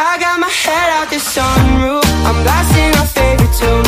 I got my head out the sunroof. I'm blasting my favorite tune.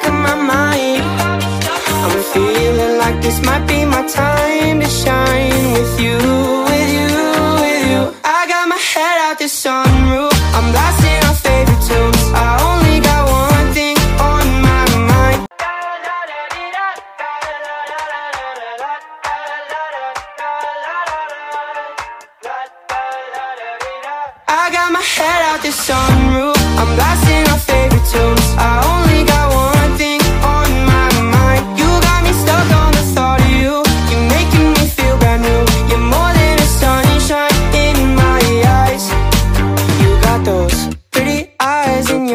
back of my mind. I'm feeling like this might be my time to shine with you, with you, with you. I got my head out the sunroof. I'm blasting our favorite tunes. I only got one thing on my mind. I got my head out the sunroof.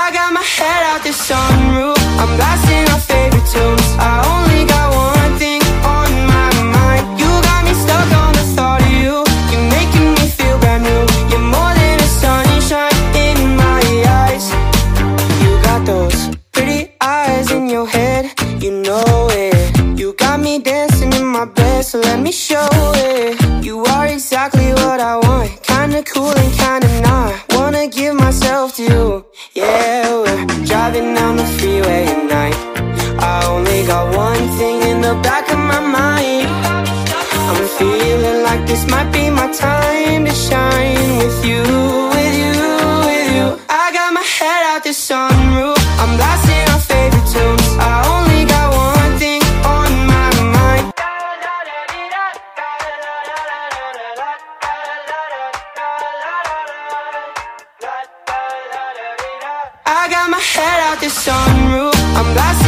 I got my head out the sunroof. I'm blasting this might be my time to shine with you, with you, with you. I got my head out the sunroof. I'm blasting our favorite tunes. I only got one thing on my mind. I got my head out the sunroof. I'm blasting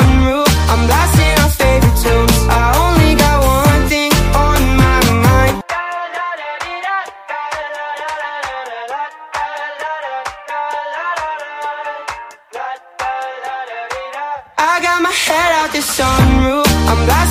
sunroof. I'm blasting